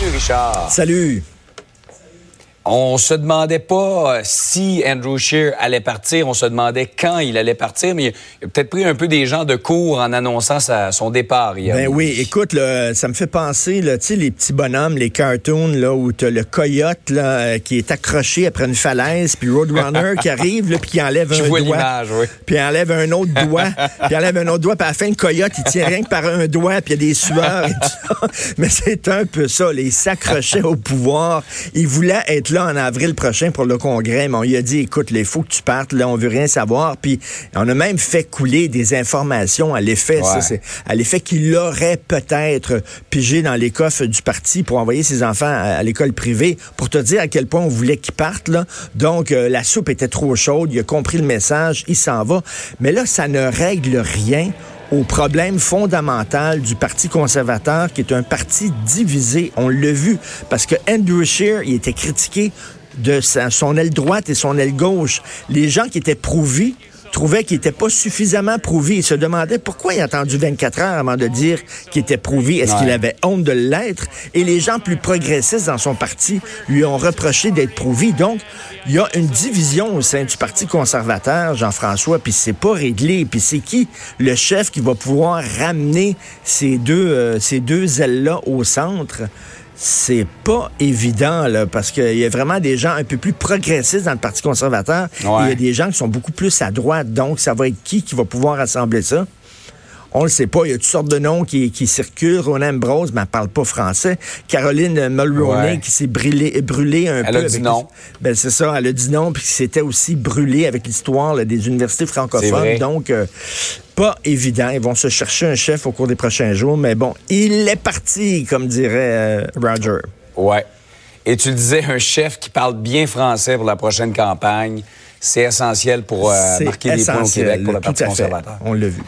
Salut Richard. Salut. On se demandait pas euh, si Andrew Shear allait partir, on se demandait quand il allait partir, mais il a peut-être pris un peu des gens de cours en annonçant sa- son départ hier. Ben oui, écoute, là, ça me fait penser, tu sais, les petits bonhommes, les cartoons, là, où t'as le coyote, là, euh, qui est accroché après une falaise, puis Roadrunner qui arrive, là, puis qui enlève Je un vois doigt. oui. Puis il enlève un autre doigt, puis enlève un autre doigt, puis à la fin, le coyote, il tient rien que par un doigt, puis il y a des sueurs et tout ça. Mais c'est un peu ça, là, il s'accrochait au pouvoir. Il voulait être là en avril prochain pour le congrès, mais on lui a dit, écoute, il faut que tu partes, là, on veut rien savoir. Puis on a même fait couler des informations à l'effet, ça, Ouais. c'est à l'effet qu'il aurait peut-être pigé dans les coffres du parti pour envoyer ses enfants à, à l'école privée, pour te dire à quel point on voulait qu'ils partent. Là. Donc, euh, la soupe était trop chaude, il a compris le message, il s'en va. Mais là, ça ne règle rien au problème fondamental du Parti conservateur, qui est un parti divisé. On l'a vu, parce que Andrew Scheer, il était critiqué de sa- son aile droite et son aile gauche. Les gens qui étaient prouvés trouvaient qu'il n'était pas suffisamment prouvé. Ils se demandaient pourquoi il a attendu 24 heures avant de dire qu'il était prouvé. Est-ce qu'il avait honte de l'être? Et les gens plus progressistes dans son parti lui ont reproché d'être prouvé. Donc, il y a une division au sein du Parti conservateur, Jean-François, puis c'est pas réglé. Puis c'est qui le chef qui va pouvoir ramener ces deux, euh, ces deux ailes-là au centre? C'est pas évident, là, parce qu'il y a vraiment des gens un peu plus progressistes dans le Parti conservateur. Il y a des gens qui sont beaucoup plus à droite. Donc, ça va être qui qui va pouvoir assembler ça? On le sait pas. Il y a toutes sortes de noms qui, qui circulent. Rona Ambrose, mais elle parle pas français. Caroline Mulroney, Ouais. qui s'est brûlée brûlée un Elle peu. a dit non. Ben, c'est ça. Elle a dit non, puis c'était aussi brûlé avec l'histoire des universités francophones. Donc, euh, pas évident. Ils vont se chercher un chef au cours des prochains jours. Mais bon, il est parti, comme dirait euh, Roger. Ouais. Et tu disais un chef qui parle bien français pour la prochaine campagne, c'est essentiel pour euh, marquer des points au Québec pour le Parti conservateur. On l'a vu.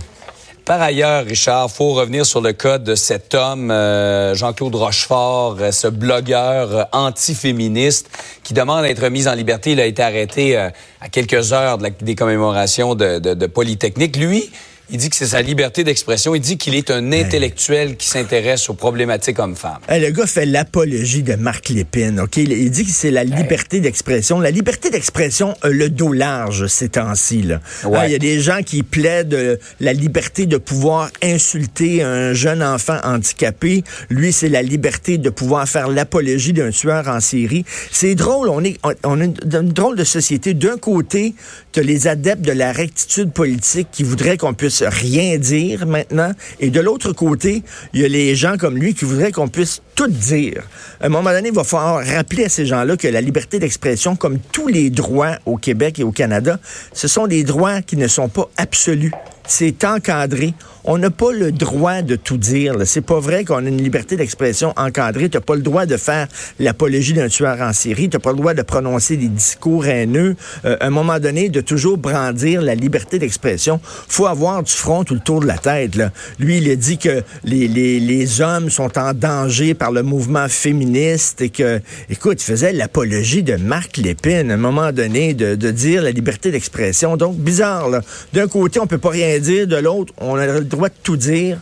Par ailleurs, Richard, faut revenir sur le cas de cet homme, euh, Jean-Claude Rochefort, ce blogueur anti-féministe qui demande à être mis en liberté. Il a été arrêté euh, à quelques heures de la- des commémorations de, de- de Polytechnique. Lui, il dit que c'est sa liberté d'expression. Il dit qu'il est un intellectuel qui s'intéresse aux problématiques hommes-femmes. Hey, le gars fait l'apologie de Marc Lépine, OK? Il, dit que c'est la liberté d'expression. La liberté d'expression a le dos large ces temps-ci. Ouais. Ah, Il y a des gens qui plaident euh, la liberté de pouvoir insulter un jeune enfant handicapé. Lui, c'est la liberté de pouvoir faire l'apologie d'un tueur en série. C'est drôle, on est on, on a une, une drôle de société. D'un côté, tu as les adeptes de la rectitude politique qui voudraient qu'on puisse rien dire maintenant. Et de l'autre côté, il y a les gens comme lui qui voudraient qu'on puisse tout dire. À un moment donné, il va falloir rappeler à ces gens-là que la liberté d'expression, comme tous les droits au Québec et au Canada, ce sont des droits qui ne sont pas absolus. C'est encadré. On n'a pas le droit de tout dire. C'est pas vrai qu'on a une liberté d'expression encadrée. T'as pas le droit de faire l'apologie d'un tueur en série. T'as pas le droit de prononcer des discours haineux. Euh, à un moment donné, de toujours brandir la liberté d'expression. Faut avoir du front tout le tour de la tête. Là. Lui, il a dit que les, les, les hommes sont en danger par le mouvement féministe et que, écoute, il faisait l'apologie de Marc Lépine à un moment donné de, de dire la liberté d'expression. Donc, bizarre. D'un côté, on peut pas rien dire, de l'autre, on a le droit de tout dire.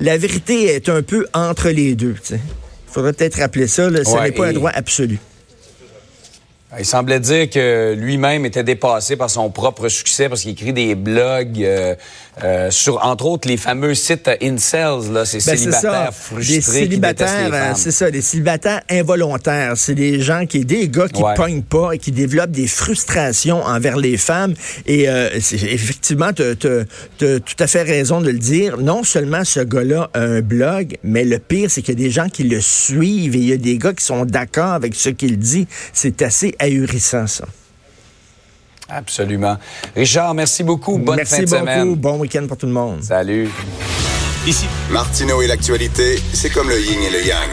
La vérité est un peu entre les deux. Il faudrait peut-être rappeler ça, là, ce Ouais, n'est pas un droit absolu. Il semblait dire que lui-même était dépassé par son propre succès parce qu'il écrit des blogs euh, euh, sur, entre autres, les fameux sites incels, là, ces Ben, c'est célibataires frustrés Des célibataires, euh, c'est ça, des célibataires involontaires. C'est des gens qui, des gars qui Ouais. pognent pas et qui développent des frustrations envers les femmes. Et euh, effectivement, tu as tout à fait raison de le dire. Non seulement ce gars-là a un blog, mais le pire, c'est qu'il y a des gens qui le suivent et il y a des gars qui sont d'accord avec ce qu'il dit. C'est assez ahurissant, ça. Absolument. Richard, merci beaucoup. Bonne Merci fin de beaucoup. semaine. Bon week-end pour tout le monde. Salut. Martineau et l'actualité, c'est comme le yin et le yang.